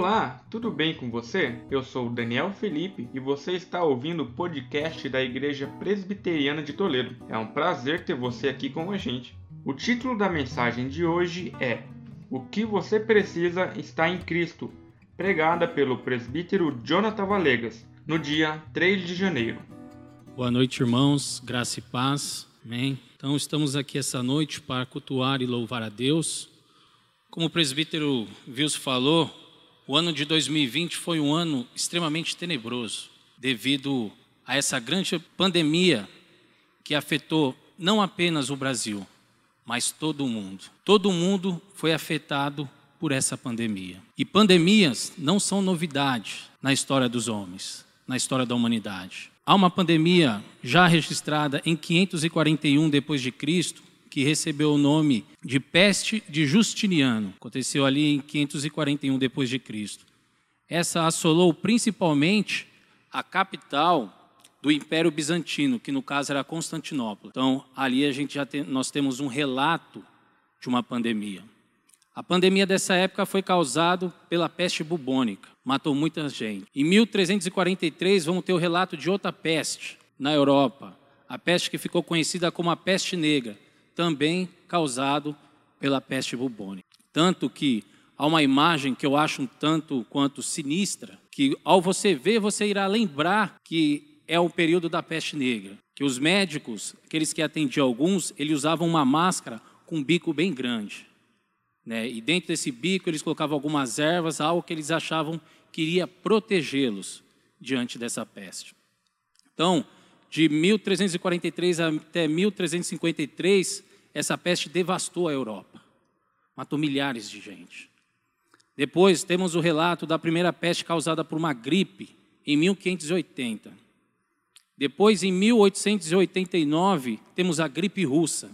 Olá, tudo bem com você? Eu sou Daniel Felipe e você está ouvindo o podcast da Igreja Presbiteriana de Toledo. É um prazer ter você aqui com a gente. O título da mensagem de hoje é O que você precisa está em Cristo, pregada pelo presbítero Jonathan Valegas, no dia 3 de janeiro. Boa noite, irmãos, graça e paz. Amém. Então, estamos aqui essa noite para cultuar e louvar a Deus. Como o presbítero Vils falou, o ano de 2020 foi um ano extremamente tenebroso, devido a essa grande pandemia que afetou não apenas o Brasil, mas todo o mundo. Todo mundo foi afetado por essa pandemia. E pandemias não são novidade na história dos homens, na história da humanidade. Há uma pandemia já registrada em 541 depois de Cristo, que recebeu o nome de peste de Justiniano. Aconteceu ali em 541 depois de Cristo. Essa assolou principalmente a capital do Império Bizantino, que no caso era Constantinopla. Então, ali a gente já tem, nós temos um relato de uma pandemia. A pandemia dessa época foi causada pela peste bubônica, matou muita gente. Em 1343, vamos ter o relato de outra peste na Europa, a peste que ficou conhecida como a peste negra, também causado pela peste bubônica. Tanto que há uma imagem que eu acho um tanto quanto sinistra, que ao você ver, você irá lembrar que é o período da peste negra, que os médicos, aqueles que atendiam alguns, eles usavam uma máscara com um bico bem grande. Né? E dentro desse bico eles colocavam algumas ervas, algo que eles achavam que iria protegê-los diante dessa peste. Então, de 1343 até 1353, essa peste devastou a Europa, matou milhares de gente. Depois temos o relato da primeira peste causada por uma gripe em 1580. Depois, em 1889, temos a gripe russa.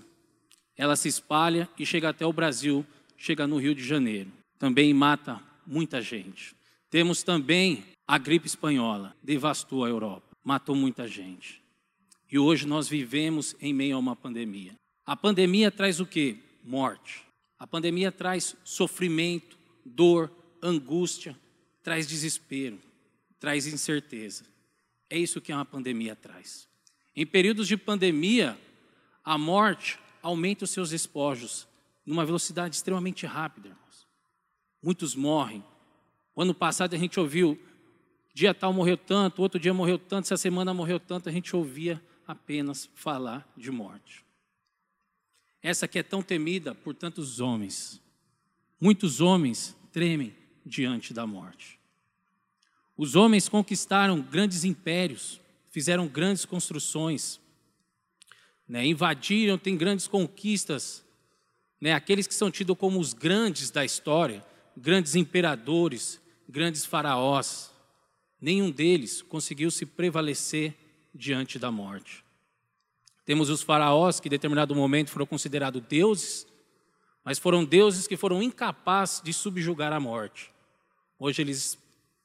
Ela se espalha e chega até o Brasil chega no Rio de Janeiro. Também mata muita gente. Temos também a gripe espanhola, devastou a Europa, matou muita gente. E hoje nós vivemos em meio a uma pandemia. A pandemia traz o quê? Morte. A pandemia traz sofrimento, dor, angústia, traz desespero, traz incerteza. É isso que uma pandemia traz. Em períodos de pandemia, a morte aumenta os seus espojos, numa velocidade extremamente rápida, irmãos. Muitos morrem. O ano passado a gente ouviu, dia tal morreu tanto, outro dia morreu tanto, essa semana morreu tanto, a gente ouvia apenas falar de morte. Essa que é tão temida por tantos homens. Muitos homens tremem diante da morte. Os homens conquistaram grandes impérios, fizeram grandes construções, né, invadiram, têm grandes conquistas, né, aqueles que são tidos como os grandes da história, grandes imperadores, grandes faraós, nenhum deles conseguiu se prevalecer diante da morte. Temos os faraós que em determinado momento foram considerados deuses, mas foram deuses que foram incapazes de subjugar a morte. Hoje eles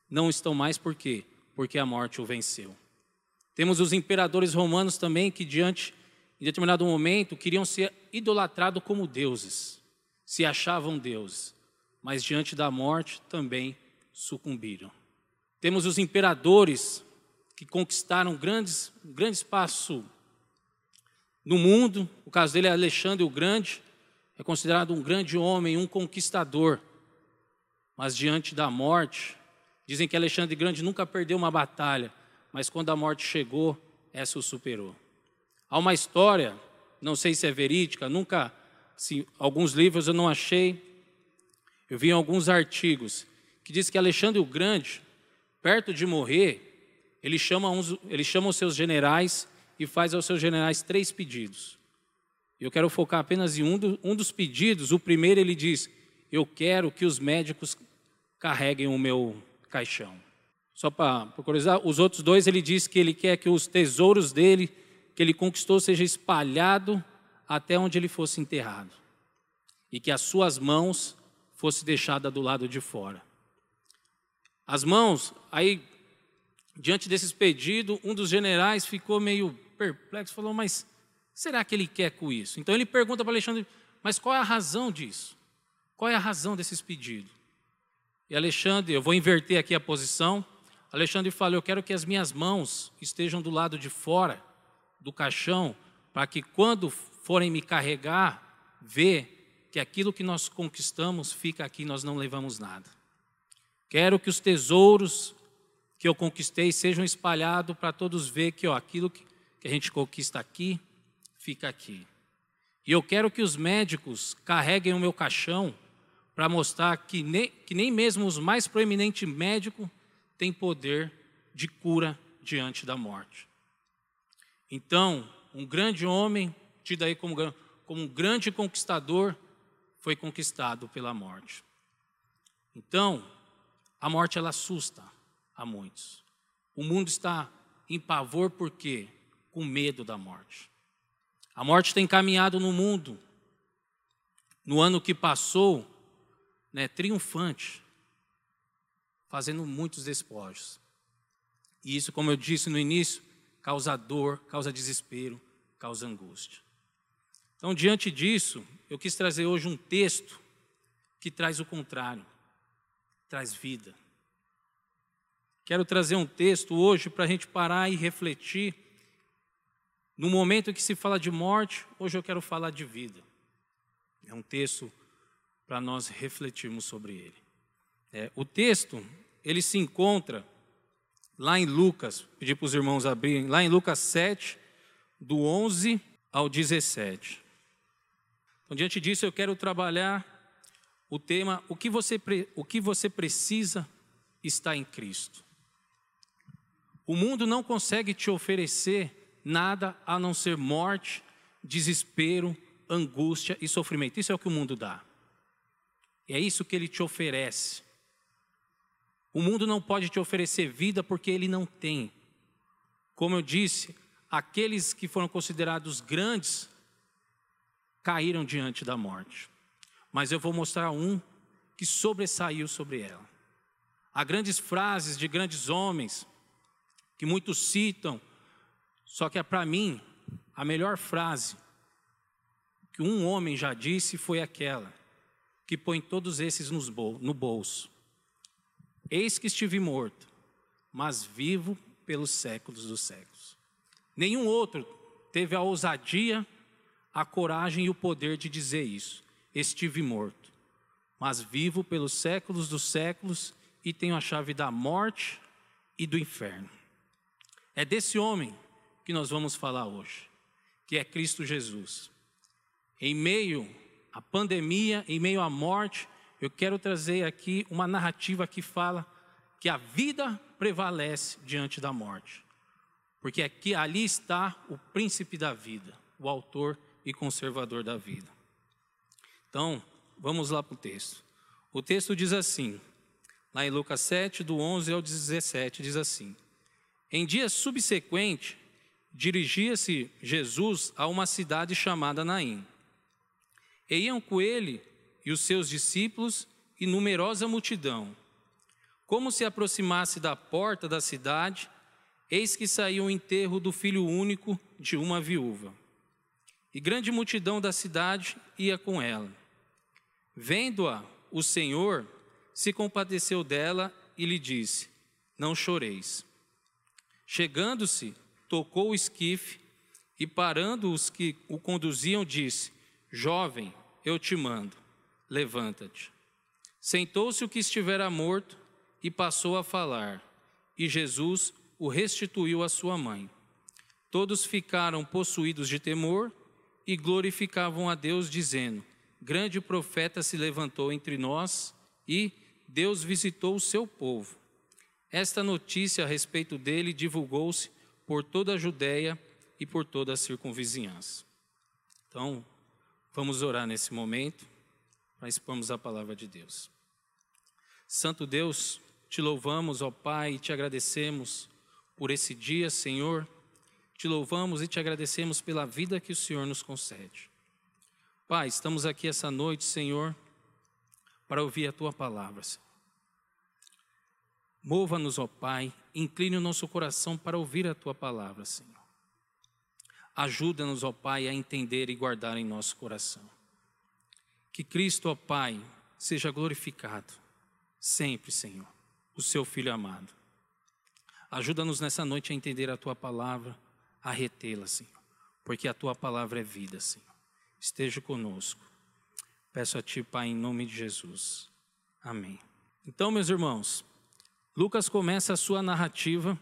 não estão mais por quê? Porque a morte o venceu. Temos os imperadores romanos também que diante em determinado momento, queriam ser idolatrados como deuses, se achavam deuses, mas diante da morte também sucumbiram. Temos os imperadores que conquistaram grandes, um grande espaço no mundo. O caso dele é Alexandre o Grande, é considerado um grande homem, um conquistador. Mas diante da morte, dizem que Alexandre Grande nunca perdeu uma batalha, mas quando a morte chegou, essa o superou. Há uma história, não sei se é verídica, nunca, se, alguns livros eu não achei, eu vi em alguns artigos, que diz que Alexandre o Grande, perto de morrer, ele chama, uns, ele chama os seus generais e faz aos seus generais três pedidos. Eu quero focar apenas em um, do, um dos pedidos. O primeiro ele diz: Eu quero que os médicos carreguem o meu caixão. Só para curiosidade, os outros dois ele diz que ele quer que os tesouros dele que ele conquistou seja espalhado até onde ele fosse enterrado, e que as suas mãos fosse deixada do lado de fora. As mãos, aí, diante desses pedidos, um dos generais ficou meio perplexo, falou: Mas será que ele quer com isso? Então ele pergunta para Alexandre: Mas qual é a razão disso? Qual é a razão desses pedidos? E Alexandre, eu vou inverter aqui a posição. Alexandre falou: Eu quero que as minhas mãos estejam do lado de fora do caixão, para que quando forem me carregar, ver que aquilo que nós conquistamos fica aqui, nós não levamos nada. Quero que os tesouros que eu conquistei sejam espalhados para todos ver que ó, aquilo que, que a gente conquista aqui, fica aqui. E eu quero que os médicos carreguem o meu caixão para mostrar que nem, que nem mesmo os mais proeminentes médicos têm poder de cura diante da morte. Então, um grande homem, tido aí como, como um grande conquistador, foi conquistado pela morte. Então, a morte ela assusta a muitos. O mundo está em pavor por quê? Com medo da morte. A morte tem caminhado no mundo. No ano que passou, né, triunfante, fazendo muitos despojos. E isso, como eu disse no início, causa dor, causa desespero, causa angústia. Então, diante disso, eu quis trazer hoje um texto que traz o contrário, traz vida. Quero trazer um texto hoje para a gente parar e refletir. No momento que se fala de morte, hoje eu quero falar de vida. É um texto para nós refletirmos sobre ele. É, o texto, ele se encontra lá em Lucas, pedi para os irmãos abrirem, lá em Lucas 7, do 11 ao 17. Então, diante disso, eu quero trabalhar o tema: o que você, o que você precisa está em Cristo. O mundo não consegue te oferecer nada a não ser morte, desespero, angústia e sofrimento. Isso é o que o mundo dá. É isso que ele te oferece. O mundo não pode te oferecer vida porque ele não tem. Como eu disse, aqueles que foram considerados grandes caíram diante da morte. Mas eu vou mostrar um que sobressaiu sobre ela. Há grandes frases de grandes homens que muitos citam, só que é para mim a melhor frase que um homem já disse foi aquela: que põe todos esses no bolso. Eis que estive morto, mas vivo pelos séculos dos séculos. Nenhum outro teve a ousadia, a coragem e o poder de dizer isso. Estive morto, mas vivo pelos séculos dos séculos e tenho a chave da morte e do inferno. É desse homem que nós vamos falar hoje, que é Cristo Jesus. Em meio a pandemia, em meio à morte, eu quero trazer aqui uma narrativa que fala que a vida prevalece diante da morte. Porque aqui ali está o príncipe da vida, o autor e conservador da vida. Então, vamos lá para o texto. O texto diz assim, lá em Lucas 7, do 11 ao 17, diz assim: Em dia subsequente, dirigia-se Jesus a uma cidade chamada Naim e iam com ele e os seus discípulos e numerosa multidão. Como se aproximasse da porta da cidade, eis que saiu o enterro do filho único de uma viúva. E grande multidão da cidade ia com ela. Vendo-a, o Senhor se compadeceu dela e lhe disse: Não choreis. Chegando-se, tocou o esquife e, parando os que o conduziam, disse: Jovem, eu te mando, levanta-te. Sentou-se o que estivera morto e passou a falar, e Jesus o restituiu à sua mãe. Todos ficaram possuídos de temor e glorificavam a Deus, dizendo: Grande profeta se levantou entre nós e Deus visitou o seu povo. Esta notícia a respeito dele divulgou-se por toda a Judéia e por toda a circunvizinhança. Então, Vamos orar nesse momento para expormos a palavra de Deus. Santo Deus, te louvamos, ó Pai, e te agradecemos por esse dia, Senhor. Te louvamos e te agradecemos pela vida que o Senhor nos concede. Pai, estamos aqui essa noite, Senhor, para ouvir a tua palavra, Senhor. Mova-nos, ó Pai, incline o nosso coração para ouvir a tua palavra, Senhor. Ajuda-nos, ó Pai, a entender e guardar em nosso coração. Que Cristo, ó Pai, seja glorificado. sempre, Senhor, o seu filho amado. Ajuda-nos nessa noite a entender a tua palavra, a retê-la, Senhor, porque a tua palavra é vida, Senhor. Esteja conosco. Peço a ti, Pai, em nome de Jesus. Amém. Então, meus irmãos, Lucas começa a sua narrativa.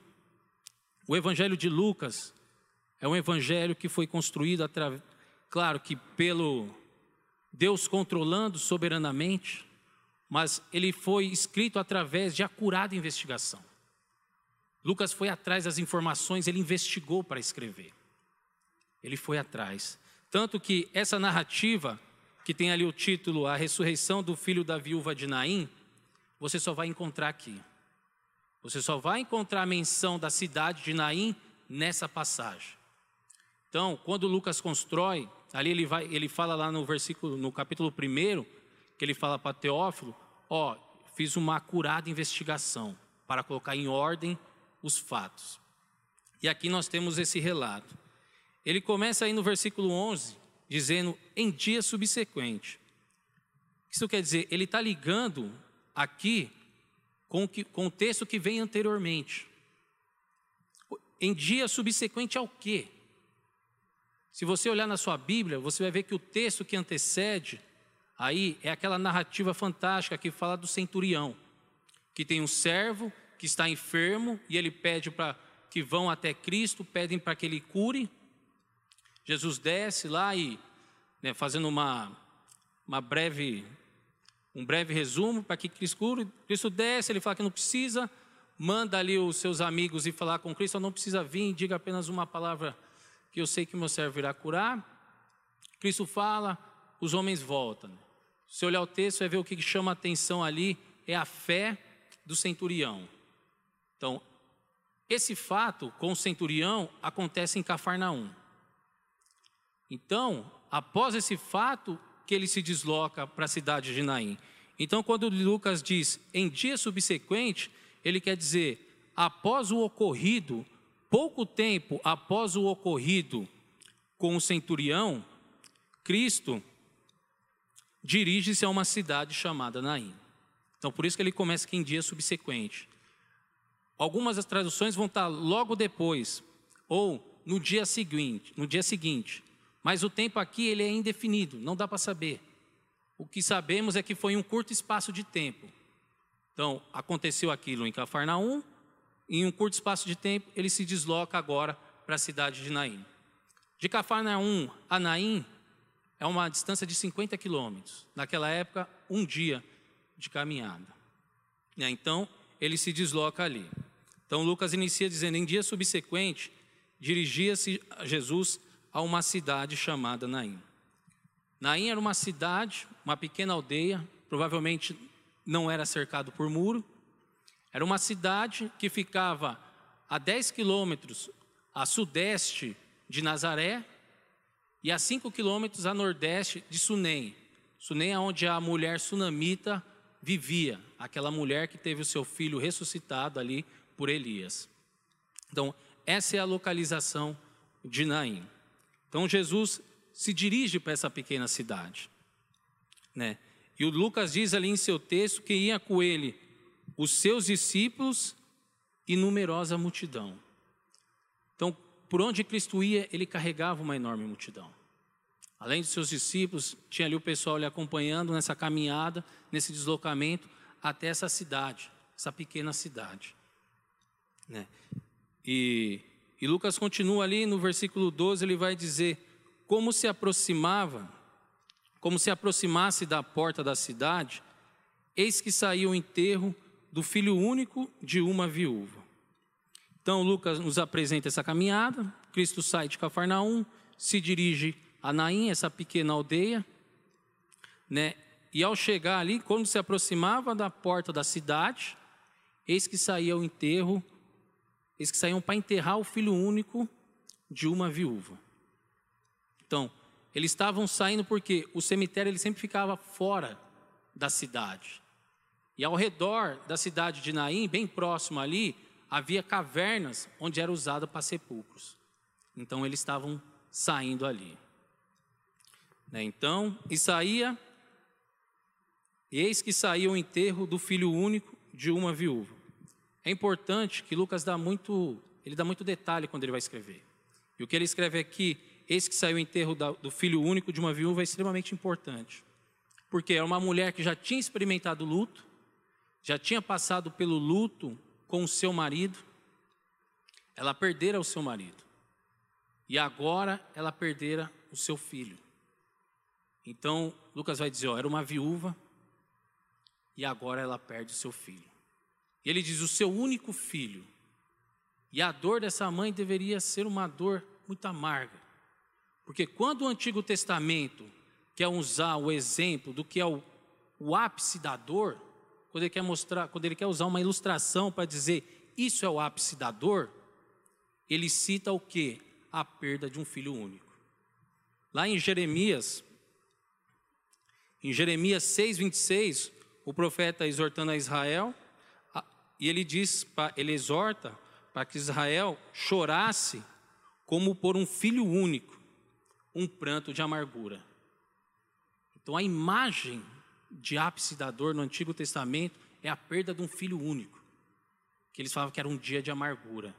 O Evangelho de Lucas é um evangelho que foi construído através, claro que pelo Deus controlando soberanamente, mas ele foi escrito através de acurada investigação. Lucas foi atrás das informações, ele investigou para escrever. Ele foi atrás. Tanto que essa narrativa, que tem ali o título A Ressurreição do Filho da Viúva de Naim, você só vai encontrar aqui. Você só vai encontrar a menção da cidade de Naim nessa passagem. Então, quando Lucas constrói, ali ele, vai, ele fala lá no versículo, no capítulo 1, que ele fala para Teófilo, ó, fiz uma acurada investigação para colocar em ordem os fatos. E aqui nós temos esse relato. Ele começa aí no versículo 11, dizendo, em dia subsequente. Isso quer dizer, ele está ligando aqui com, que, com o texto que vem anteriormente. Em dia subsequente ao quê? Se você olhar na sua Bíblia, você vai ver que o texto que antecede aí é aquela narrativa fantástica que fala do centurião, que tem um servo que está enfermo e ele pede para que vão até Cristo, pedem para que ele cure. Jesus desce lá e, né, fazendo uma, uma breve, um breve resumo para que Cristo Cristo desce, ele fala que não precisa, manda ali os seus amigos ir falar com Cristo, não precisa vir, diga apenas uma palavra que eu sei que meu servo irá curar. Cristo fala, os homens voltam. Se olhar o texto, vai ver o que chama a atenção ali é a fé do centurião. Então, esse fato com o centurião acontece em Cafarnaum. Então, após esse fato, que ele se desloca para a cidade de Naim. Então, quando Lucas diz em dia subsequente, ele quer dizer após o ocorrido Pouco tempo após o ocorrido com o centurião, Cristo dirige-se a uma cidade chamada Naim. Então, por isso que ele começa aqui em dia subsequente. Algumas das traduções vão estar logo depois, ou no dia seguinte, no dia seguinte. Mas o tempo aqui ele é indefinido, não dá para saber. O que sabemos é que foi um curto espaço de tempo. Então, aconteceu aquilo em Cafarnaum, em um curto espaço de tempo, ele se desloca agora para a cidade de Naim. De Cafarnaum a Naim é uma distância de 50 quilômetros. Naquela época, um dia de caminhada. Então, ele se desloca ali. Então, Lucas inicia dizendo: em dia subsequente, dirigia-se Jesus a uma cidade chamada Naim. Naim era uma cidade, uma pequena aldeia, provavelmente não era cercado por muro, era uma cidade que ficava a 10 quilômetros a sudeste de Nazaré e a 5 quilômetros a nordeste de Sunem. Sunem é onde a mulher sunamita vivia, aquela mulher que teve o seu filho ressuscitado ali por Elias. Então, essa é a localização de Naim. Então, Jesus se dirige para essa pequena cidade. Né? E o Lucas diz ali em seu texto que ia com ele os seus discípulos e numerosa multidão. Então, por onde Cristo ia, ele carregava uma enorme multidão. Além dos seus discípulos, tinha ali o pessoal lhe acompanhando nessa caminhada, nesse deslocamento até essa cidade, essa pequena cidade. Né? E, e Lucas continua ali no versículo 12, ele vai dizer: Como se aproximava, como se aproximasse da porta da cidade, eis que saiu o enterro do filho único de uma viúva. Então, Lucas nos apresenta essa caminhada. Cristo sai de Cafarnaum, se dirige a Naim, essa pequena aldeia, né? E ao chegar ali, quando se aproximava da porta da cidade, eis que saía o enterro, eis que saíam para enterrar o filho único de uma viúva. Então, eles estavam saindo porque o cemitério ele sempre ficava fora da cidade. E ao redor da cidade de Naim, bem próximo ali, havia cavernas onde era usado para sepulcros. Então eles estavam saindo ali. Né? Então, e Eis que saiu o enterro do filho único de uma viúva. É importante que Lucas dá muito, ele dá muito detalhe quando ele vai escrever. E o que ele escreve aqui, eis que saiu o enterro do filho único de uma viúva, é extremamente importante. Porque é uma mulher que já tinha experimentado luto, já tinha passado pelo luto com o seu marido, ela perdera o seu marido. E agora ela perdera o seu filho. Então, Lucas vai dizer, ó, era uma viúva e agora ela perde o seu filho. E ele diz: o seu único filho. E a dor dessa mãe deveria ser uma dor muito amarga. Porque quando o Antigo Testamento quer usar o exemplo do que é o, o ápice da dor, quando ele quer mostrar, quando ele quer usar uma ilustração para dizer isso é o ápice da dor, ele cita o que? A perda de um filho único. Lá em Jeremias, em Jeremias 6, 26, o profeta exortando a Israel, e ele diz, ele exorta para que Israel chorasse como por um filho único, um pranto de amargura. Então a imagem de ápice da dor no Antigo Testamento é a perda de um filho único, que eles falavam que era um dia de amargura.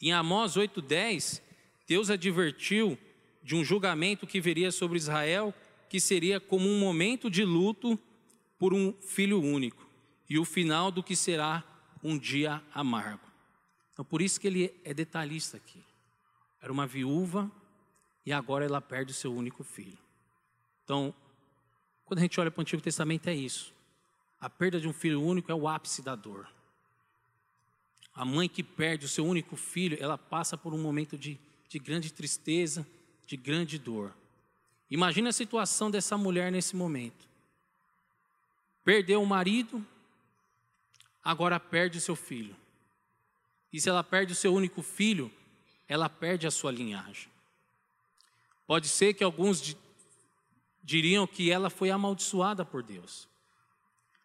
Em Amós 8:10, Deus advertiu de um julgamento que viria sobre Israel, que seria como um momento de luto por um filho único e o final do que será um dia amargo. Então, por isso que ele é detalhista aqui. Era uma viúva e agora ela perde o seu único filho. Então, quando a gente olha para o Antigo Testamento, é isso. A perda de um filho único é o ápice da dor. A mãe que perde o seu único filho, ela passa por um momento de, de grande tristeza, de grande dor. Imagina a situação dessa mulher nesse momento. Perdeu o marido, agora perde o seu filho. E se ela perde o seu único filho, ela perde a sua linhagem. Pode ser que alguns diriam que ela foi amaldiçoada por Deus.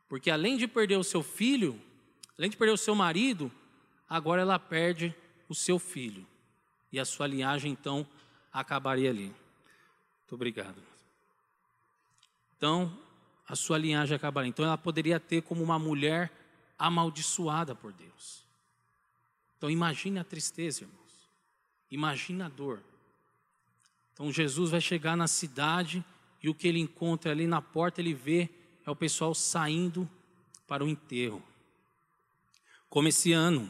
Porque além de perder o seu filho, além de perder o seu marido, agora ela perde o seu filho. E a sua linhagem então acabaria ali. Muito obrigado. Então, a sua linhagem acabaria. Então ela poderia ter como uma mulher amaldiçoada por Deus. Então imagine a tristeza, irmãos. Imagine a dor. Então Jesus vai chegar na cidade e o que ele encontra ali na porta, ele vê é o pessoal saindo para o enterro. Como esse ano,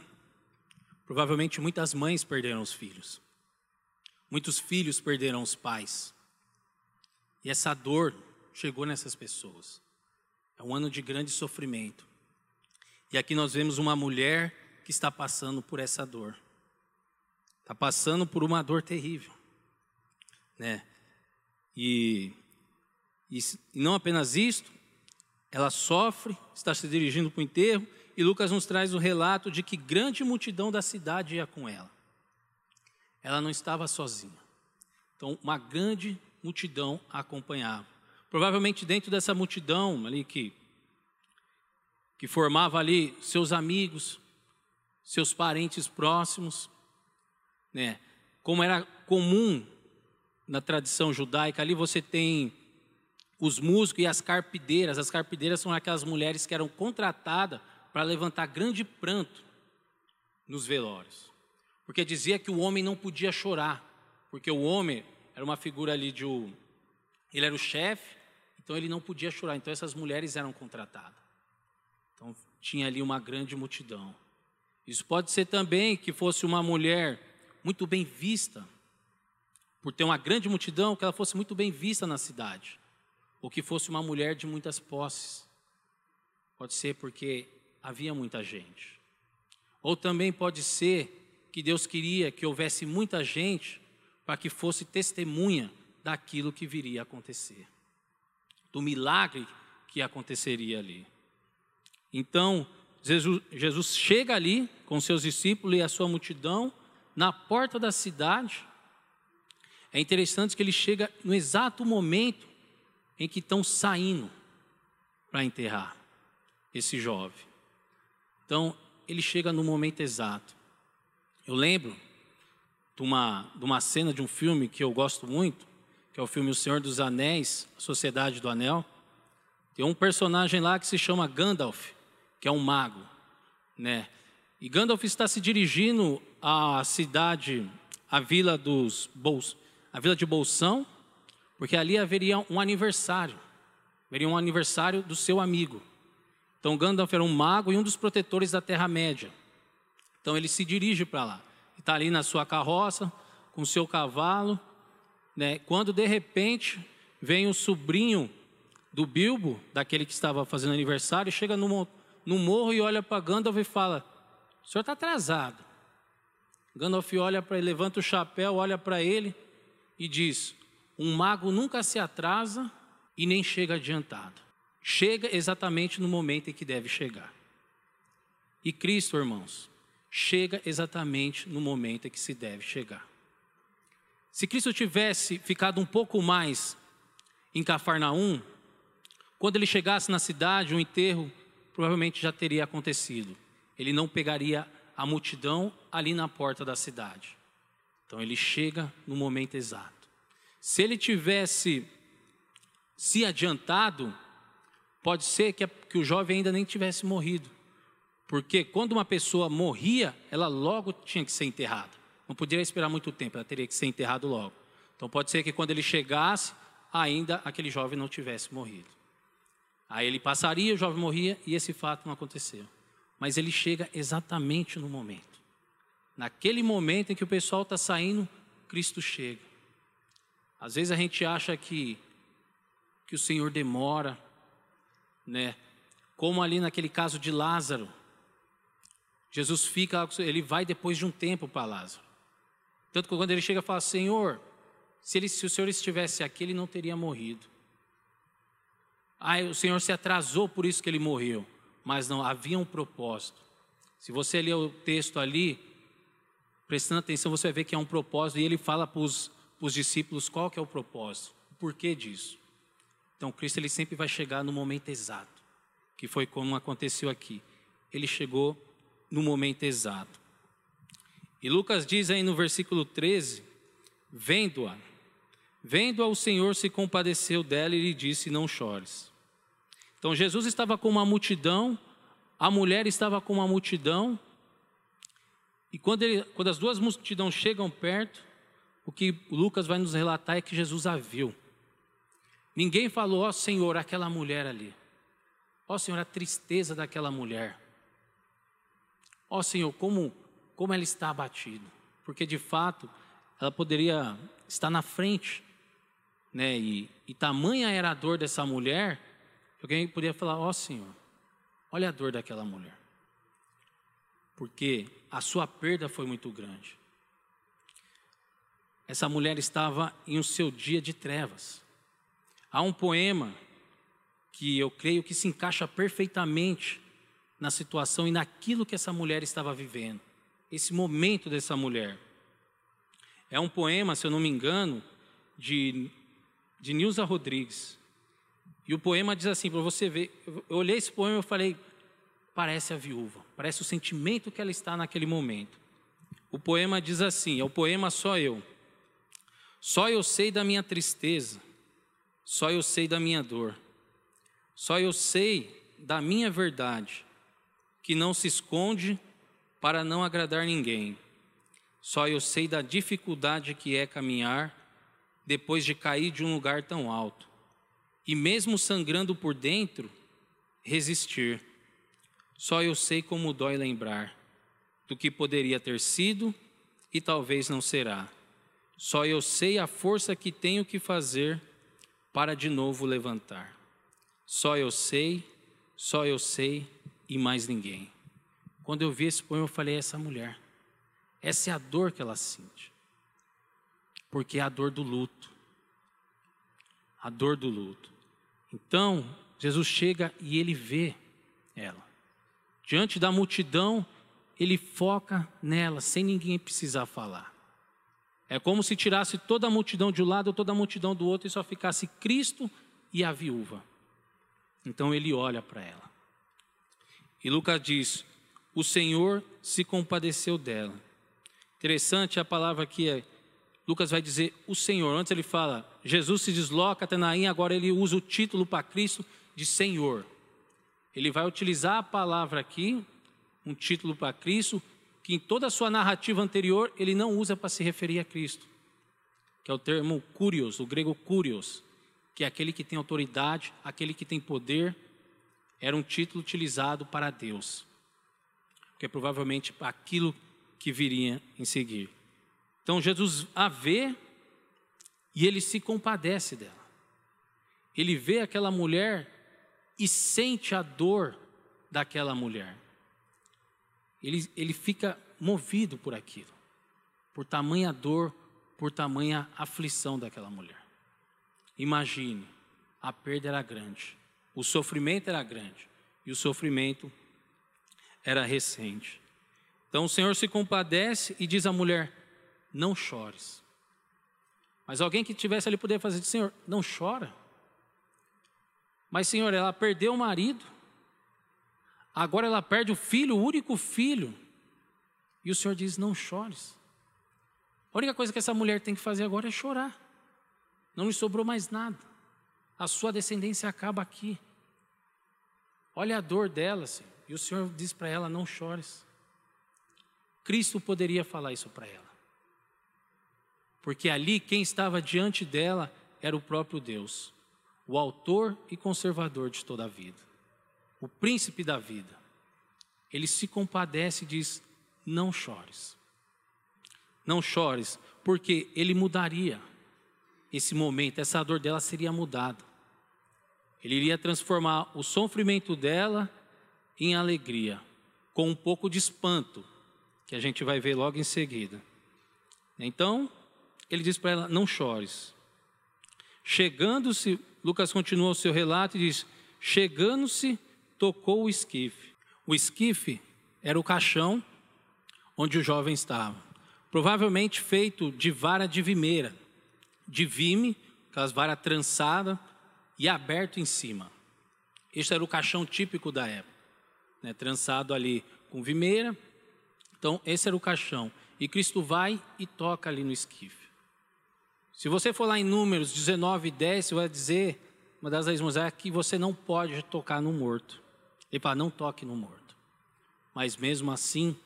provavelmente muitas mães perderam os filhos. Muitos filhos perderam os pais. E essa dor chegou nessas pessoas. É um ano de grande sofrimento. E aqui nós vemos uma mulher que está passando por essa dor. Está passando por uma dor terrível. Né? E, e, não apenas isto, ela sofre, está se dirigindo para o enterro, e Lucas nos traz o relato de que grande multidão da cidade ia com ela. Ela não estava sozinha. Então, uma grande multidão a acompanhava. Provavelmente dentro dessa multidão ali que, que formava ali seus amigos, seus parentes próximos, né? Como era comum na tradição judaica, ali você tem os músicos e as carpideiras. As carpideiras são aquelas mulheres que eram contratadas para levantar grande pranto nos velórios. Porque dizia que o homem não podia chorar, porque o homem era uma figura ali de um, ele era o chefe, então ele não podia chorar. Então essas mulheres eram contratadas. Então tinha ali uma grande multidão. Isso pode ser também que fosse uma mulher muito bem vista, por ter uma grande multidão, que ela fosse muito bem vista na cidade, ou que fosse uma mulher de muitas posses. Pode ser porque havia muita gente. Ou também pode ser que Deus queria que houvesse muita gente para que fosse testemunha daquilo que viria a acontecer, do milagre que aconteceria ali. Então, Jesus, Jesus chega ali com seus discípulos e a sua multidão na porta da cidade. É interessante que ele chega no exato momento em que estão saindo para enterrar esse jovem. Então, ele chega no momento exato. Eu lembro de uma, de uma cena de um filme que eu gosto muito, que é o filme O Senhor dos Anéis, Sociedade do Anel. Tem um personagem lá que se chama Gandalf, que é um mago, né? E Gandalf está se dirigindo à cidade, à vila dos Bols, a vila de Bolsão, porque ali haveria um aniversário, haveria um aniversário do seu amigo. Então Gandalf era um mago e um dos protetores da Terra Média. Então ele se dirige para lá, está ali na sua carroça com o seu cavalo, né? Quando de repente vem o sobrinho do Bilbo, daquele que estava fazendo aniversário, chega no, no morro e olha para Gandalf e fala: O senhor está atrasado. Gandalf olha para ele, levanta o chapéu, olha para ele e diz: Um mago nunca se atrasa e nem chega adiantado. Chega exatamente no momento em que deve chegar. E Cristo, irmãos, chega exatamente no momento em que se deve chegar. Se Cristo tivesse ficado um pouco mais em Cafarnaum, quando ele chegasse na cidade, o enterro provavelmente já teria acontecido. Ele não pegaria a multidão ali na porta da cidade. Então ele chega no momento exato. Se ele tivesse se adiantado, pode ser que, que o jovem ainda nem tivesse morrido. Porque quando uma pessoa morria, ela logo tinha que ser enterrada. Não poderia esperar muito tempo, ela teria que ser enterrada logo. Então pode ser que quando ele chegasse, ainda aquele jovem não tivesse morrido. Aí ele passaria, o jovem morria e esse fato não aconteceu. Mas ele chega exatamente no momento. Naquele momento em que o pessoal está saindo, Cristo chega. Às vezes a gente acha que, que o Senhor demora, né? Como ali naquele caso de Lázaro. Jesus fica, ele vai depois de um tempo para Lázaro. Tanto que quando ele chega, fala: Senhor, se, ele, se o Senhor estivesse aqui, ele não teria morrido. Ah, o Senhor se atrasou, por isso que ele morreu. Mas não, havia um propósito. Se você ler o texto ali, prestando atenção, você vai ver que é um propósito. E ele fala para os, discípulos qual que é o propósito, o porquê disso. Então, Cristo ele sempre vai chegar no momento exato, que foi como aconteceu aqui. Ele chegou no momento exato. E Lucas diz aí no versículo 13: Vendo-a, Vendo-a, o Senhor se compadeceu dela e lhe disse: Não chores. Então Jesus estava com uma multidão, a mulher estava com uma multidão, e quando, ele, quando as duas multidões chegam perto, o que Lucas vai nos relatar é que Jesus a viu. Ninguém falou, ó oh, Senhor, aquela mulher ali. Ó oh, Senhor, a tristeza daquela mulher. Ó oh, Senhor, como, como ela está abatida. Porque de fato, ela poderia estar na frente né? E, e tamanha era a dor dessa mulher, alguém poderia falar: Ó Senhor, olha a dor daquela mulher. Porque a sua perda foi muito grande. Essa mulher estava em um seu dia de trevas. Há um poema que eu creio que se encaixa perfeitamente na situação e naquilo que essa mulher estava vivendo, esse momento dessa mulher. É um poema, se eu não me engano, de de Nilza Rodrigues. E o poema diz assim, para você ver, eu olhei esse poema e falei, parece a viúva, parece o sentimento que ela está naquele momento. O poema diz assim, é o poema Só Eu. Só eu sei da minha tristeza, só eu sei da minha dor, só eu sei da minha verdade, que não se esconde para não agradar ninguém. Só eu sei da dificuldade que é caminhar depois de cair de um lugar tão alto, e mesmo sangrando por dentro, resistir. Só eu sei como dói lembrar do que poderia ter sido e talvez não será. Só eu sei a força que tenho que fazer para de novo levantar. Só eu sei, só eu sei e mais ninguém. Quando eu vi esse poema, eu falei: essa mulher, essa é a dor que ela sente porque é a dor do luto. A dor do luto. Então, Jesus chega e ele vê ela. Diante da multidão, ele foca nela, sem ninguém precisar falar. É como se tirasse toda a multidão de um lado, toda a multidão do outro e só ficasse Cristo e a viúva. Então ele olha para ela. E Lucas diz: O Senhor se compadeceu dela. Interessante a palavra aqui é Lucas vai dizer o Senhor. Antes ele fala, Jesus se desloca até Naim, agora ele usa o título para Cristo de Senhor. Ele vai utilizar a palavra aqui, um título para Cristo, que em toda a sua narrativa anterior ele não usa para se referir a Cristo, que é o termo curios, o grego curios, que é aquele que tem autoridade, aquele que tem poder, era um título utilizado para Deus, que é provavelmente aquilo que viria em seguir. Então Jesus a vê e ele se compadece dela. Ele vê aquela mulher e sente a dor daquela mulher. Ele, ele fica movido por aquilo, por tamanha dor, por tamanha aflição daquela mulher. Imagine, a perda era grande, o sofrimento era grande e o sofrimento era recente. Então o Senhor se compadece e diz à mulher: Não chores. Mas alguém que tivesse ali poderia fazer: Senhor, não chora. Mas, Senhor, ela perdeu o marido, agora ela perde o filho, o único filho. E o Senhor diz: Não chores. A única coisa que essa mulher tem que fazer agora é chorar. Não lhe sobrou mais nada. A sua descendência acaba aqui. Olha a dor dela, Senhor. E o Senhor diz para ela: Não chores. Cristo poderia falar isso para ela. Porque ali quem estava diante dela era o próprio Deus o autor e conservador de toda a vida, o príncipe da vida. Ele se compadece e diz: Não chores. Não chores, porque ele mudaria esse momento, essa dor dela seria mudada. Ele iria transformar o sofrimento dela em alegria, com um pouco de espanto, que a gente vai ver logo em seguida. Então, ele diz para ela: Não chores. Chegando-se Lucas continua o seu relato e diz: Chegando-se, tocou o esquife. O esquife era o caixão onde o jovem estava, provavelmente feito de vara de vimeira, de vime, aquelas varas trançadas e aberto em cima. Este era o caixão típico da época, né, trançado ali com vimeira. Então, esse era o caixão. E Cristo vai e toca ali no esquife. Se você for lá em Números 19, 10, você vai dizer, uma das leis é que você não pode tocar no morto. Ele fala, não toque no morto. Mas mesmo assim,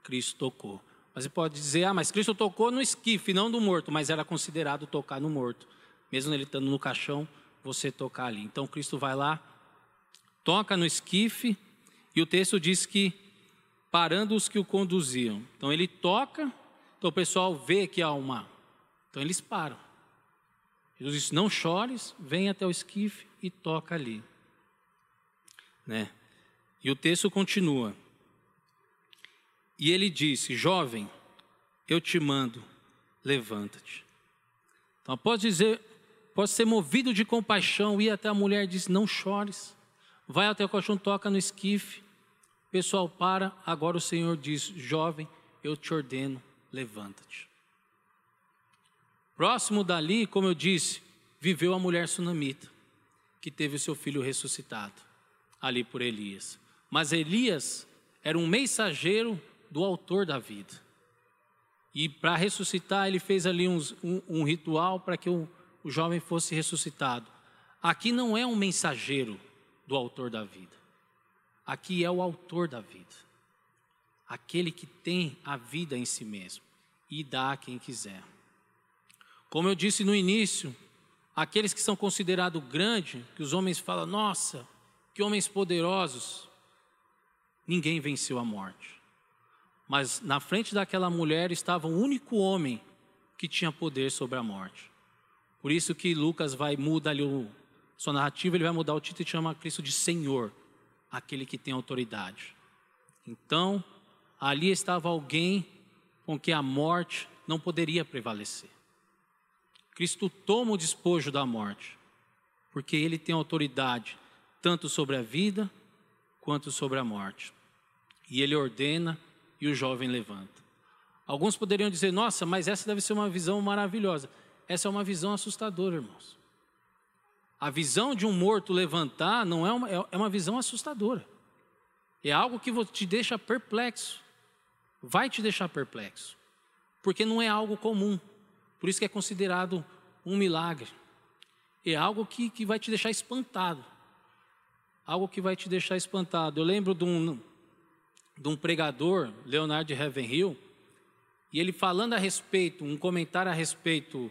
Cristo tocou. Mas você pode dizer, ah, mas Cristo tocou no esquife, não no morto, mas era considerado tocar no morto. Mesmo ele estando no caixão, você tocar ali. Então Cristo vai lá, toca no esquife, e o texto diz que parando os que o conduziam. Então ele toca, então o pessoal vê que há uma então eles param. Jesus disse: Não chores, vem até o esquife e toca ali. Né? E o texto continua. E ele disse: Jovem, eu te mando, levanta-te. Então, após dizer, pode ser movido de compaixão, ir até a mulher e diz: Não chores. Vai até o colchão, toca no esquife. O pessoal para. Agora o Senhor diz: Jovem, eu te ordeno, levanta-te. Próximo dali, como eu disse, viveu a mulher sunamita, que teve o seu filho ressuscitado, ali por Elias. Mas Elias era um mensageiro do autor da vida. E para ressuscitar, ele fez ali uns, um, um, ritual para que o, o jovem fosse ressuscitado. Aqui não é um mensageiro do autor da vida. Aqui é o autor da vida. Aquele que tem a vida em si mesmo e dá a quem quiser. Como eu disse no início, aqueles que são considerados grandes, que os homens falam, nossa, que homens poderosos, ninguém venceu a morte. Mas na frente daquela mulher estava o único homem que tinha poder sobre a morte. Por isso que Lucas vai mudar ali o sua narrativa, ele vai mudar o título e chama Cristo de Senhor, aquele que tem autoridade. Então, ali estava alguém com que a morte não poderia prevalecer. Cristo toma o despojo da morte, porque ele tem autoridade tanto sobre a vida quanto sobre a morte. E ele ordena e o jovem levanta. Alguns poderiam dizer: nossa, mas essa deve ser uma visão maravilhosa. Essa é uma visão assustadora, irmãos. A visão de um morto levantar não é uma, é uma visão assustadora. É algo que te deixa perplexo. Vai te deixar perplexo. Porque não é algo comum. Por isso que é considerado um milagre. É algo que, que vai te deixar espantado. algo que vai te deixar espantado. Eu lembro de um, de um pregador, Leonardo Ravenhill, e ele falando a respeito, um comentário a respeito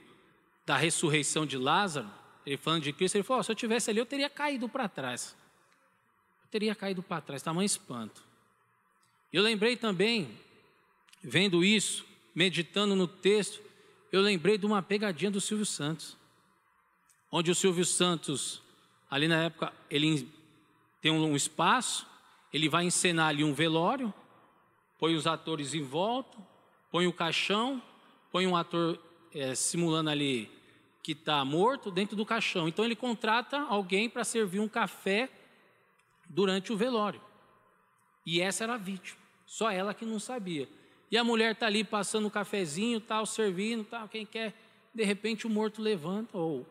da ressurreição de Lázaro, ele falando de Cristo, ele falou: oh, se eu tivesse ali, eu teria caído para trás. Eu teria caído para trás, tamanho espanto. Eu lembrei também, vendo isso, meditando no texto, eu lembrei de uma pegadinha do Silvio Santos, onde o Silvio Santos, ali na época, ele tem um espaço, ele vai encenar ali um velório, põe os atores em volta, põe o caixão, põe um ator é, simulando ali que está morto dentro do caixão. Então ele contrata alguém para servir um café durante o velório. E essa era a vítima, só ela que não sabia. E a mulher está ali passando o cafezinho, tal, servindo, tal, quem quer. De repente o morto levanta, ou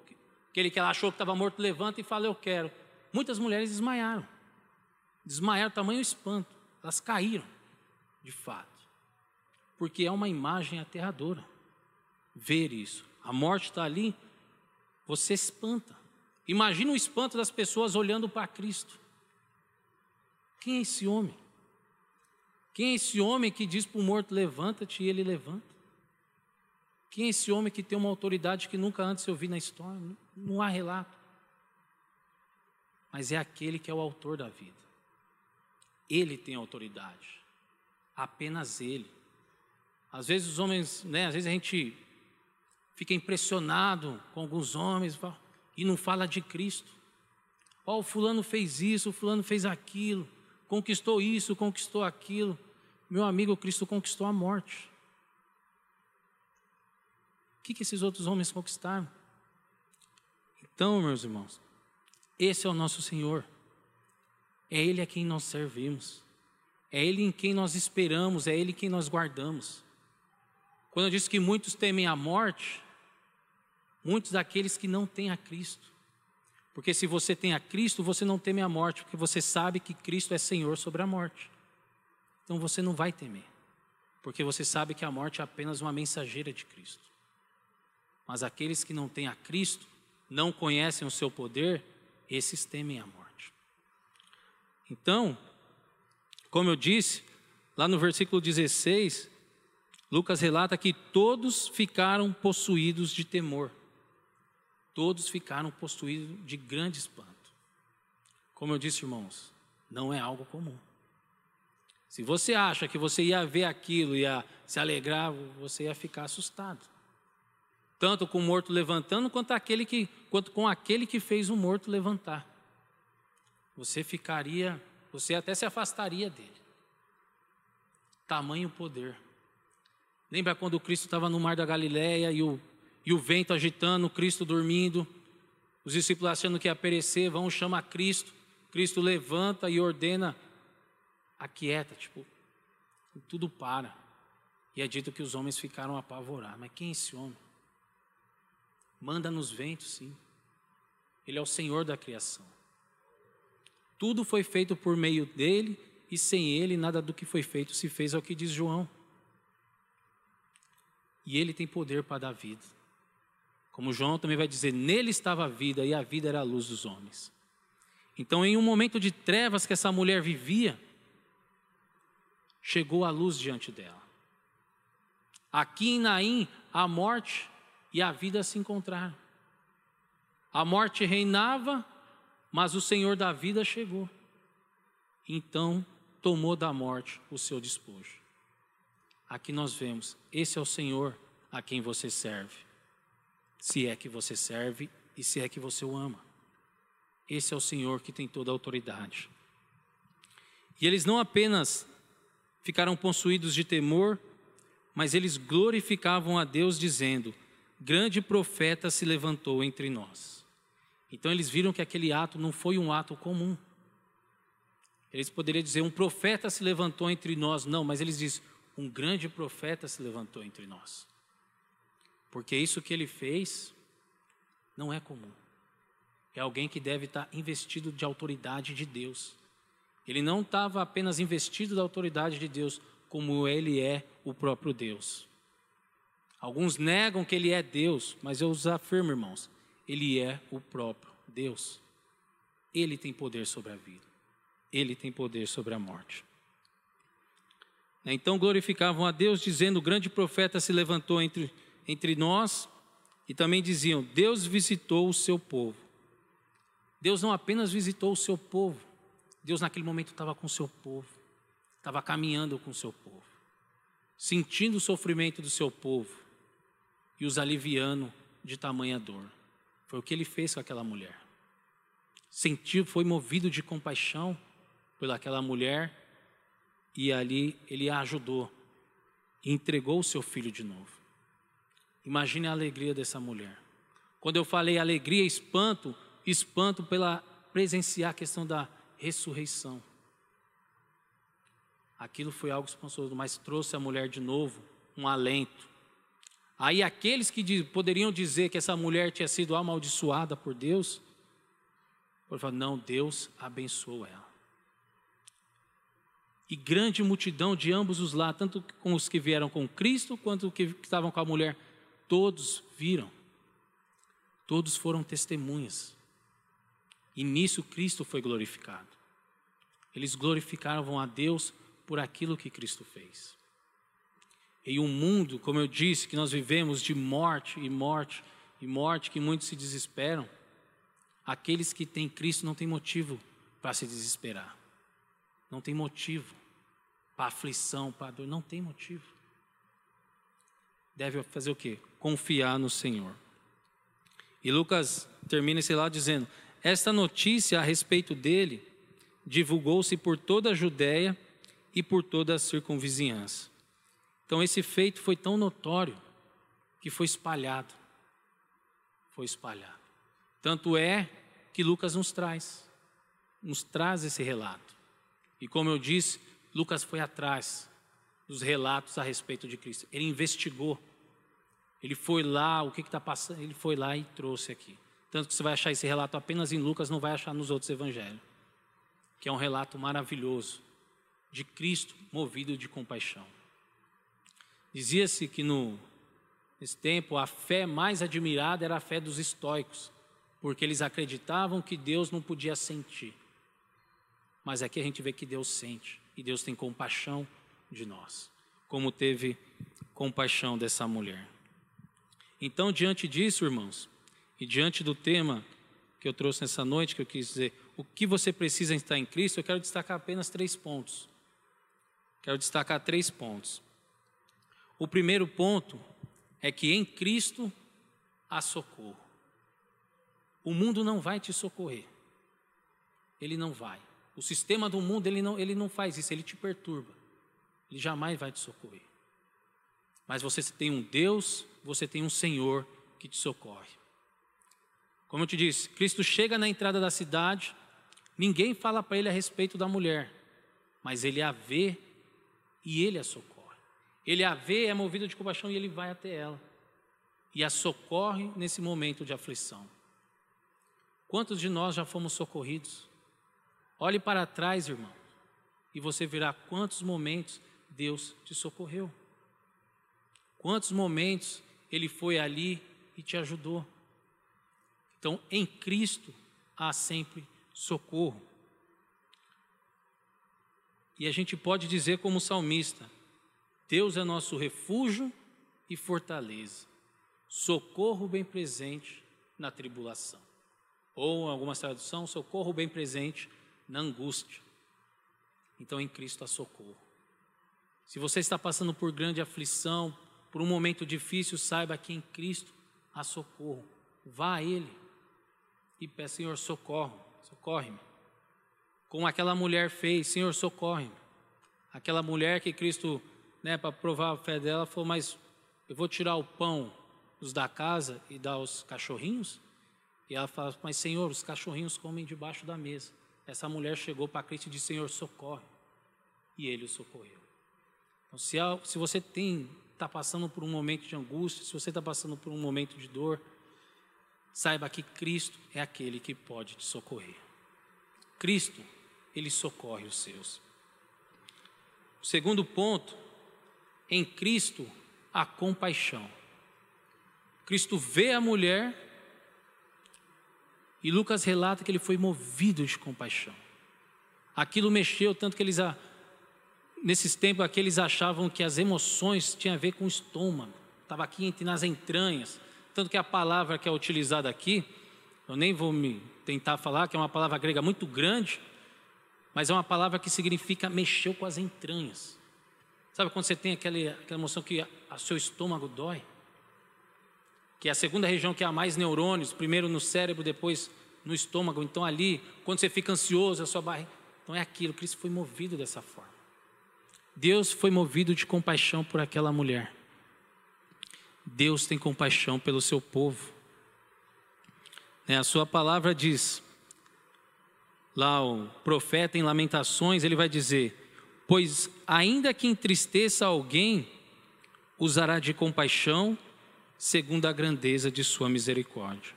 aquele que ela achou que estava morto levanta e fala, eu quero. Muitas mulheres desmaiaram. Desmaiaram, tamanho espanto. Elas caíram, de fato. Porque é uma imagem aterradora. Ver isso. A morte está ali, você espanta. Imagina o espanto das pessoas olhando para Cristo. Quem é esse homem? Quem é esse homem que diz para o morto: levanta-te e ele levanta? Quem é esse homem que tem uma autoridade que nunca antes eu vi na história? Não, há relato. Mas é aquele que é o autor da vida. Ele tem autoridade. Apenas ele. Às vezes os homens, né, às vezes a gente fica impressionado com alguns homens e não fala de Cristo. Ó, oh, o fulano fez isso, o fulano fez aquilo, conquistou isso, conquistou aquilo. Meu amigo, Cristo conquistou a morte. O que, que esses outros homens conquistaram? Então, meus irmãos, esse é o nosso Senhor. É Ele a quem nós servimos. É Ele em quem nós esperamos, é Ele quem nós guardamos. Quando eu disse que muitos temem a morte, muitos daqueles que não têm a Cristo. Porque se você tem a Cristo, você não teme a morte, porque você sabe que Cristo é Senhor sobre a morte. Então você não vai temer, porque você sabe que a morte é apenas uma mensageira de Cristo. Mas aqueles que não têm a Cristo, não conhecem o seu poder, esses temem a morte. Então, como eu disse, lá no versículo 16, Lucas relata que todos ficaram possuídos de temor. Todos ficaram possuídos de grande espanto. Como eu disse, irmãos, não é algo comum. Se você acha que você ia ver aquilo, ia se alegrar, você ia ficar assustado. Tanto com o morto levantando, quanto, aquele que, quanto com aquele que fez o morto levantar. Você ficaria, você até se afastaria dele. Tamanho poder. Lembra quando Cristo estava no mar da Galileia e o, e o vento agitando, Cristo dormindo, os discípulos achando que ia perecer, vão chamar Cristo. Cristo levanta e ordena aquieta, tipo, tudo para. E é dito que os homens ficaram apavorados. Mas quem é esse homem? Manda nos ventos, sim. Ele é o Senhor da criação. Tudo foi feito por meio dele, e sem ele nada do que foi feito se fez, é o que diz João. E ele tem poder para dar vida. Como João também vai dizer, nele estava a vida e a vida era a luz dos homens. Então, em um momento de trevas que essa mulher vivia, chegou a luz diante dela. Aqui em Naim, a morte e a vida se encontraram. A morte reinava, mas o Senhor da vida chegou. Então tomou da morte o seu despojo. Aqui nós vemos, esse é o Senhor a quem você serve. Se é que você serve e se é que você o ama. Esse é o Senhor que tem toda a autoridade. E eles não apenas ficaram possuídos de temor, mas eles glorificavam a Deus, dizendo: Grande profeta se levantou entre nós. Então eles viram que aquele ato não foi um ato comum. Eles poderiam dizer: Um profeta se levantou entre nós. Não, mas eles dizem: Um grande profeta se levantou entre nós. Porque isso que ele fez não é comum. É alguém que deve estar investido de autoridade de Deus. Ele não estava apenas investido da autoridade de Deus, como ele é o próprio Deus. Alguns negam que ele é Deus, mas eu os afirmo, irmãos, ele é o próprio Deus. Ele tem poder sobre a vida. Ele tem poder sobre a morte. Então glorificavam a Deus, dizendo: O grande profeta se levantou entre, entre nós, e também diziam: Deus visitou o seu povo. Deus não apenas visitou o seu povo, Deus naquele momento estava com o seu povo, estava caminhando com o seu povo, sentindo o sofrimento do seu povo e os aliviando de tamanha dor. Foi o que ele fez com aquela mulher. Sentiu, foi movido de compaixão pelaquela mulher e ali ele a ajudou e entregou o seu filho de novo. Imagine a alegria dessa mulher. Quando eu falei alegria, espanto, espanto pela presenciar a questão da ressurreição. Aquilo foi algo espantoso, mas trouxe a mulher de novo um alento. Aí aqueles que poderiam dizer que essa mulher tinha sido amaldiçoada por Deus, falaram, não, Deus abençoou ela. E grande multidão de ambos os lados, tanto com os que vieram com Cristo, quanto os que estavam com a mulher, todos viram. Todos foram testemunhas. E nisso Cristo foi glorificado. Eles glorificavam a Deus por aquilo que Cristo fez. Em um mundo, como eu disse, que nós vivemos de morte e morte e morte, que muitos se desesperam, aqueles que têm Cristo não têm motivo para se desesperar. Não tem motivo para aflição, para dor, não tem motivo. Deve fazer o quê? Confiar no Senhor. E Lucas termina esse lá dizendo: Esta notícia a respeito dele divulgou-se por toda a Judéia e por toda a circunvizinhança. Então esse feito foi tão notório que foi espalhado. Foi espalhado. Tanto é que Lucas nos traz, nos traz esse relato. E como eu disse, Lucas foi atrás dos relatos a respeito de Cristo. Ele investigou. Ele foi lá, o que está passando, ele foi lá e trouxe aqui. Tanto que você vai achar esse relato apenas em Lucas, não vai achar nos outros evangelhos que é um relato maravilhoso de Cristo movido de compaixão. Dizia-se que no, nesse tempo a fé mais admirada era a fé dos estoicos, porque eles acreditavam que Deus não podia sentir. Mas aqui a gente vê que Deus sente e Deus tem compaixão de nós, como teve compaixão dessa mulher. Então, diante disso, irmãos, e diante do tema que eu trouxe nessa noite, que eu quis dizer, o que você precisa estar em Cristo, eu quero destacar apenas três pontos. Quero destacar três pontos. O primeiro ponto é que em Cristo há socorro. O mundo não vai te socorrer. Ele não vai. O sistema do mundo, ele não, ele não faz isso, ele te perturba. Ele jamais vai te socorrer. Mas você tem um Deus, você tem um Senhor que te socorre. Como eu te disse, Cristo chega na entrada da cidade, Ninguém fala para ele a respeito da mulher, mas ele a vê e ele a socorre. Ele a vê, é movido de compaixão e ele vai até ela e a socorre nesse momento de aflição. Quantos de nós já fomos socorridos? Olhe para trás, irmão, e você verá quantos momentos Deus te socorreu. Quantos momentos Ele foi ali e te ajudou. Então, em Cristo há sempre socorro. E a gente pode dizer, como salmista: Deus é nosso refúgio e fortaleza, socorro bem presente na tribulação. Ou, em algumas traduções, socorro bem presente na angústia. Então, em Cristo há socorro. Se você está passando por grande aflição, por um momento difícil, saiba que em Cristo há socorro. Vá a Ele e peça, Senhor, socorro socorre-me. Como aquela mulher fez, Senhor, socorre-me. Aquela mulher que Cristo, né, para provar a fé dela, falou: Mas eu vou tirar o pão dos da casa e dar aos cachorrinhos? E ela fala: Mas Senhor, os cachorrinhos comem debaixo da mesa. Essa mulher chegou para Cristo e disse: Senhor, socorre. E ele o socorreu. Se, se você tem está passando por um momento de angústia, se você está passando por um momento de dor, saiba que Cristo é aquele que pode te socorrer. Cristo, ele socorre os seus. O segundo ponto, em Cristo a compaixão. Cristo vê a mulher E Lucas relata que ele foi movido de compaixão. Aquilo mexeu tanto que eles, nesses tempos aqui, eles achavam que as emoções tinham a ver com o estômago, estava aqui nas entranhas. Tanto que a palavra que é utilizada aqui, eu nem vou me tentar falar, que é uma palavra grega muito grande, mas é uma palavra que significa mexeu com as entranhas. Sabe quando você tem aquela, aquela emoção que o seu estômago dói? Que é a segunda região que há mais neurônios, primeiro no cérebro, depois no estômago. Então ali, quando você fica ansioso, a sua barriga. Então é aquilo, Cristo foi movido dessa forma. Deus foi movido de compaixão por aquela mulher. Deus tem compaixão pelo seu povo. Né, a sua palavra diz, lá o profeta em Lamentações, ele vai dizer: Pois ainda que entristeça alguém, usará de compaixão, segundo a grandeza de sua misericórdia.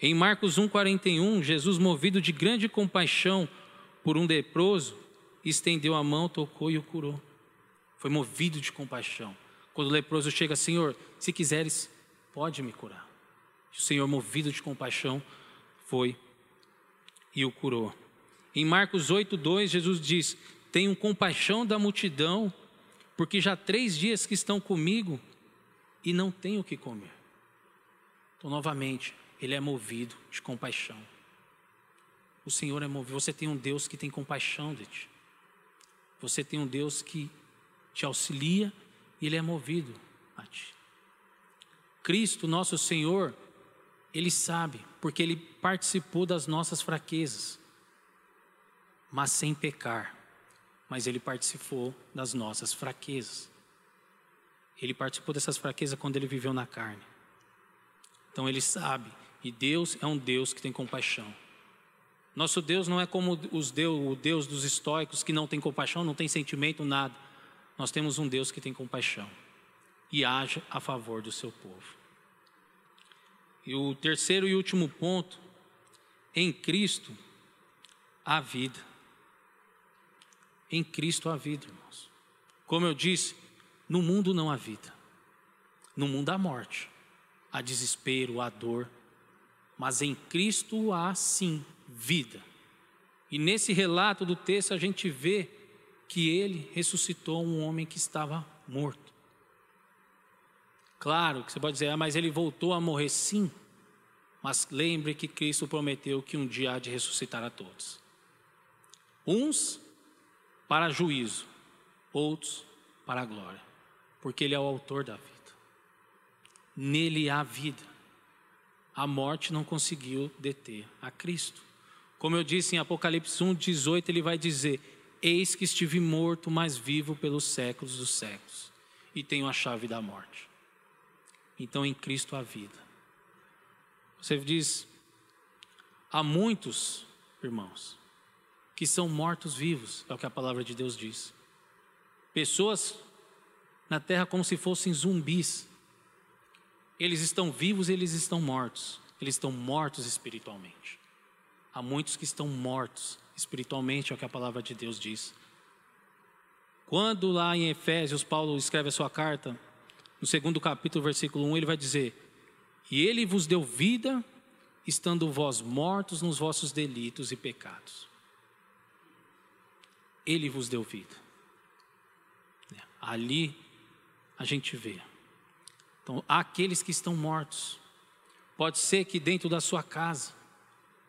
Em Marcos 1,41, Jesus, movido de grande compaixão por um leproso, estendeu a mão, tocou e o curou. Foi movido de compaixão. Quando o leproso chega, Senhor, se quiseres, pode me curar. O Senhor, movido de compaixão, foi e o curou. Em Marcos 8,2, Jesus diz: Tenho compaixão da multidão, porque já três dias que estão comigo e não tenho o que comer. Então, novamente, ele é movido de compaixão. O Senhor é movido. Você tem um Deus que tem compaixão de ti. Você tem um Deus que te auxilia e ele é movido a ti. Cristo, nosso Senhor, ele sabe, porque ele participou das nossas fraquezas, mas sem pecar. Mas ele participou das nossas fraquezas. Ele participou dessas fraquezas quando ele viveu na carne. Então ele sabe, e Deus é um Deus que tem compaixão. Nosso Deus não é como os Deus, o Deus dos estoicos que não tem compaixão, não tem sentimento, nada. Nós temos um Deus que tem compaixão e age a favor do seu povo. E o terceiro e último ponto, em Cristo há vida. Em Cristo há vida, irmãos. Como eu disse, no mundo não há vida. No mundo há morte, há desespero, há dor. Mas em Cristo há sim vida. E nesse relato do texto a gente vê que ele ressuscitou um homem que estava morto. Claro que você pode dizer, ah, mas ele voltou a morrer sim. Mas lembre que Cristo prometeu que um dia há de ressuscitar a todos. Uns para juízo, outros para glória, porque Ele é o autor da vida. Nele há vida. A morte não conseguiu deter a Cristo. Como eu disse em Apocalipse 1, 18, ele vai dizer: Eis que estive morto, mas vivo pelos séculos dos séculos, e tenho a chave da morte. Então em Cristo há vida. Você diz: há muitos, irmãos, que são mortos vivos, é o que a palavra de Deus diz. Pessoas na terra como se fossem zumbis. Eles estão vivos, eles estão mortos. Eles estão mortos espiritualmente. Há muitos que estão mortos espiritualmente, é o que a palavra de Deus diz. Quando lá em Efésios Paulo escreve a sua carta, no segundo capítulo, versículo 1, ele vai dizer: E ele vos deu vida, estando vós mortos nos vossos delitos e pecados. Ele vos deu vida. Ali a gente vê. Então, há aqueles que estão mortos. Pode ser que dentro da sua casa,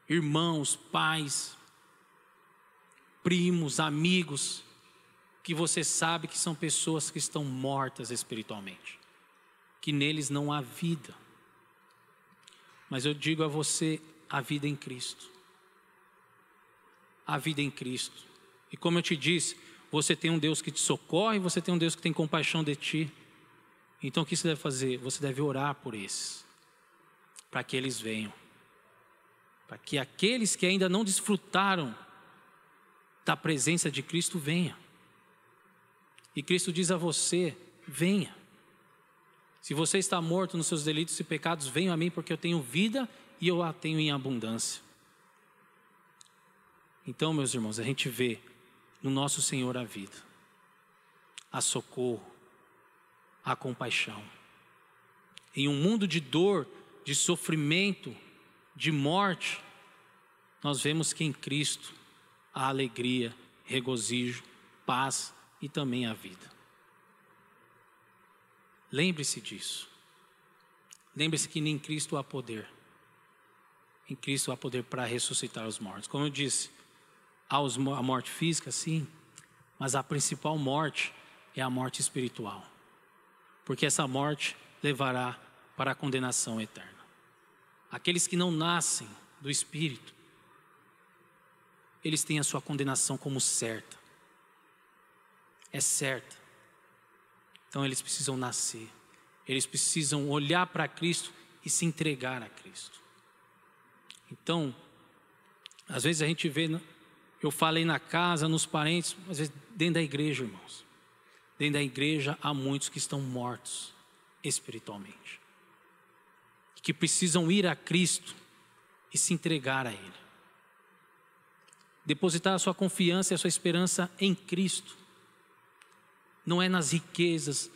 irmãos, pais, primos, amigos, que você sabe que são pessoas que estão mortas espiritualmente, que neles não há vida. Mas eu digo a você a vida em Cristo. A vida em Cristo. E como eu te disse, você tem um Deus que te socorre, você tem um Deus que tem compaixão de ti. Então o que você deve fazer? Você deve orar por esses, para que eles venham. Para que aqueles que ainda não desfrutaram da presença de Cristo venha. E Cristo diz a você: venha. Se você está morto nos seus delitos e pecados, venha a mim, porque eu tenho vida e eu a tenho em abundância. Então, meus irmãos, a gente vê no nosso Senhor a vida, a socorro, a compaixão. Em um mundo de dor, de sofrimento, de morte, nós vemos que em Cristo há alegria, regozijo, paz e também a vida. Lembre-se disso. Lembre-se que em Cristo há poder. Em Cristo há poder para ressuscitar os mortos. Como eu disse, há a morte física, sim, mas a principal morte é a morte espiritual. Porque essa morte levará para a condenação eterna. Aqueles que não nascem do Espírito, eles têm a sua condenação como certa. É certa. Então eles precisam nascer. Eles precisam olhar para Cristo e se entregar a Cristo. Então, às vezes a gente vê, eu falei na casa, nos parentes, às vezes dentro da igreja, irmãos. Dentro da igreja há muitos que estão mortos espiritualmente, que precisam ir a Cristo e se entregar a Ele, depositar a sua confiança e a sua esperança em Cristo, não é nas riquezas,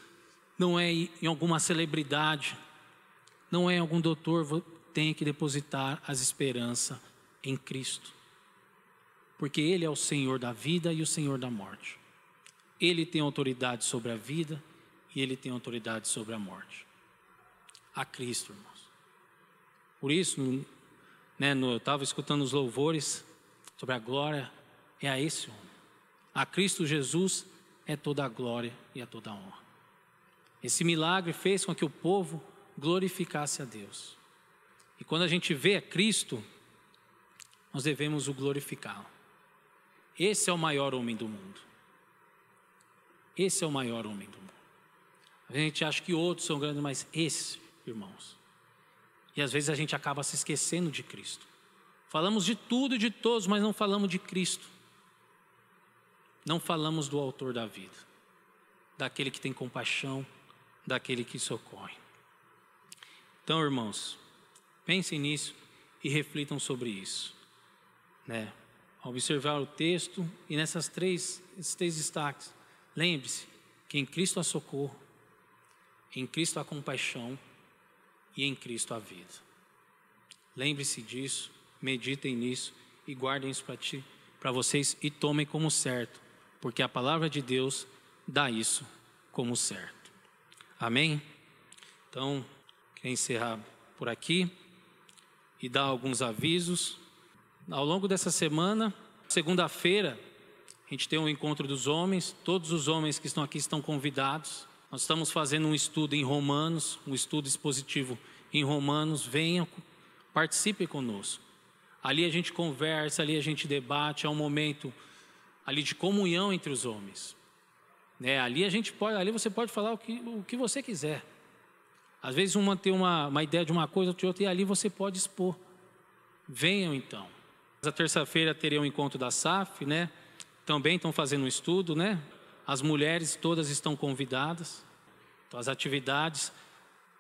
não é em alguma celebridade, não é em algum doutor, tem que depositar as esperanças em Cristo, porque Ele é o Senhor da vida e o Senhor da morte. Ele tem autoridade sobre a vida e ele tem autoridade sobre a morte. A Cristo, irmãos. Por isso, né, no, eu estava escutando os louvores sobre a glória, é a esse homem. A Cristo Jesus é toda a glória e a toda a honra. Esse milagre fez com que o povo glorificasse a Deus. E quando a gente vê a Cristo, nós devemos o glorificá-lo. Esse é o maior homem do mundo. Esse é o maior homem do mundo. A gente acha que outros são grandes, mas esse, irmãos. E às vezes a gente acaba se esquecendo de Cristo. Falamos de tudo e de todos, mas não falamos de Cristo. Não falamos do autor da vida, daquele que tem compaixão, daquele que socorre. Então, irmãos, pensem nisso e reflitam sobre isso. Né? Observar o texto e nessas três, esses três destaques. Lembre-se que em Cristo há socorro, em Cristo há compaixão e em Cristo há vida. Lembre-se disso, meditem nisso e guardem isso para ti, para vocês e tomem como certo, porque a palavra de Deus dá isso como certo. Amém? Então, quero encerrar por aqui e dar alguns avisos. Ao longo dessa semana, segunda-feira, a gente tem um encontro dos homens, todos os homens que estão aqui estão convidados. Nós estamos fazendo um estudo em Romanos, um estudo expositivo em Romanos. Venham, participe conosco. Ali a gente conversa, ali a gente debate, é um momento ali de comunhão entre os homens. Né? Ali a gente pode, ali você pode falar o que, o que você quiser. Às vezes uma tem uma, uma ideia de uma coisa, outra de outra, e ali você pode expor. Venham então. Na terça-feira terei um encontro da SAF, né? também estão fazendo um estudo, né? As mulheres todas estão convidadas. Então, as atividades,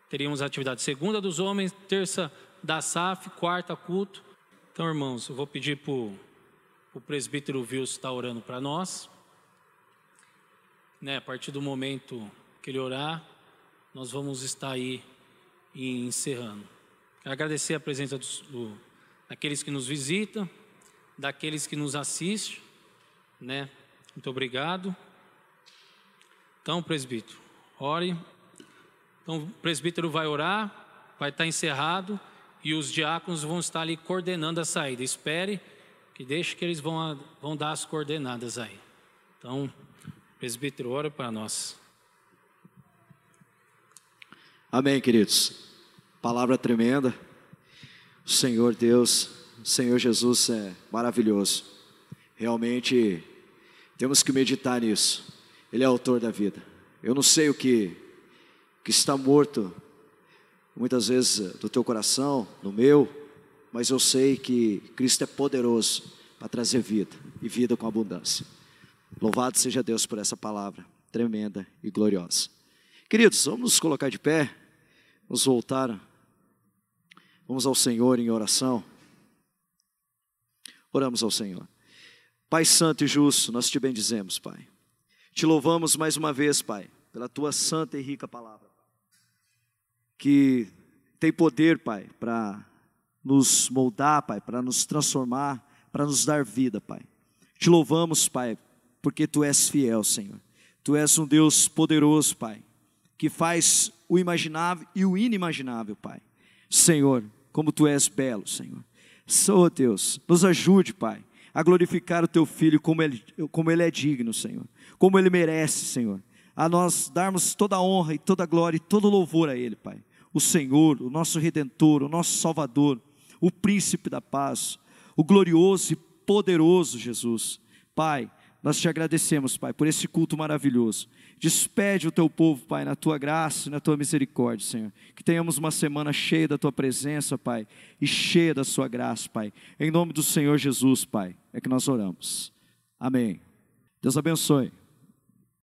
teríamos atividade segunda dos homens, terça da SAF, quarta culto. Então, irmãos, eu vou pedir para o presbítero Wilson estar orando para nós. Né, a partir do momento que ele orar, nós vamos estar aí encerrando. Quero agradecer a presença dos, do, daqueles que nos visitam, daqueles que nos assistem né? Muito obrigado. Então, presbítero, ore. Então, o presbítero vai orar, vai estar encerrado e os diáconos vão estar ali coordenando a saída. Espere que deixe que eles vão, vão dar as coordenadas aí. Então, presbítero, ora para nós. Amém, queridos. Palavra tremenda. O Senhor Deus, o Senhor Jesus é maravilhoso. Realmente temos que meditar nisso. Ele é autor da vida. Eu não sei o que, que está morto, muitas vezes do teu coração, no meu, mas eu sei que Cristo é poderoso para trazer vida e vida com abundância. Louvado seja Deus por essa palavra tremenda e gloriosa. Queridos, vamos nos colocar de pé, vamos voltar, vamos ao Senhor em oração. Oramos ao Senhor. Pai Santo e Justo, nós te bendizemos, Pai. Te louvamos mais uma vez, Pai, pela tua santa e rica palavra, que tem poder, Pai, para nos moldar, Pai, para nos transformar, para nos dar vida, Pai. Te louvamos, Pai, porque Tu és fiel, Senhor. Tu és um Deus poderoso, Pai, que faz o imaginável e o inimaginável, Pai. Senhor, como Tu és belo, Senhor. Sou Deus, nos ajude, Pai, a glorificar o Teu Filho como ele, como ele é digno, Senhor, como Ele merece, Senhor, a nós darmos toda a honra e toda a glória e todo o louvor a Ele, Pai. O Senhor, o nosso Redentor, o nosso Salvador, o Príncipe da Paz, o glorioso e poderoso Jesus. Pai, nós te agradecemos, Pai, por esse culto maravilhoso. Despede o teu povo, Pai, na tua graça e na tua misericórdia, Senhor. Que tenhamos uma semana cheia da tua presença, Pai, e cheia da sua graça, Pai. Em nome do Senhor Jesus, Pai, é que nós oramos. Amém. Deus abençoe.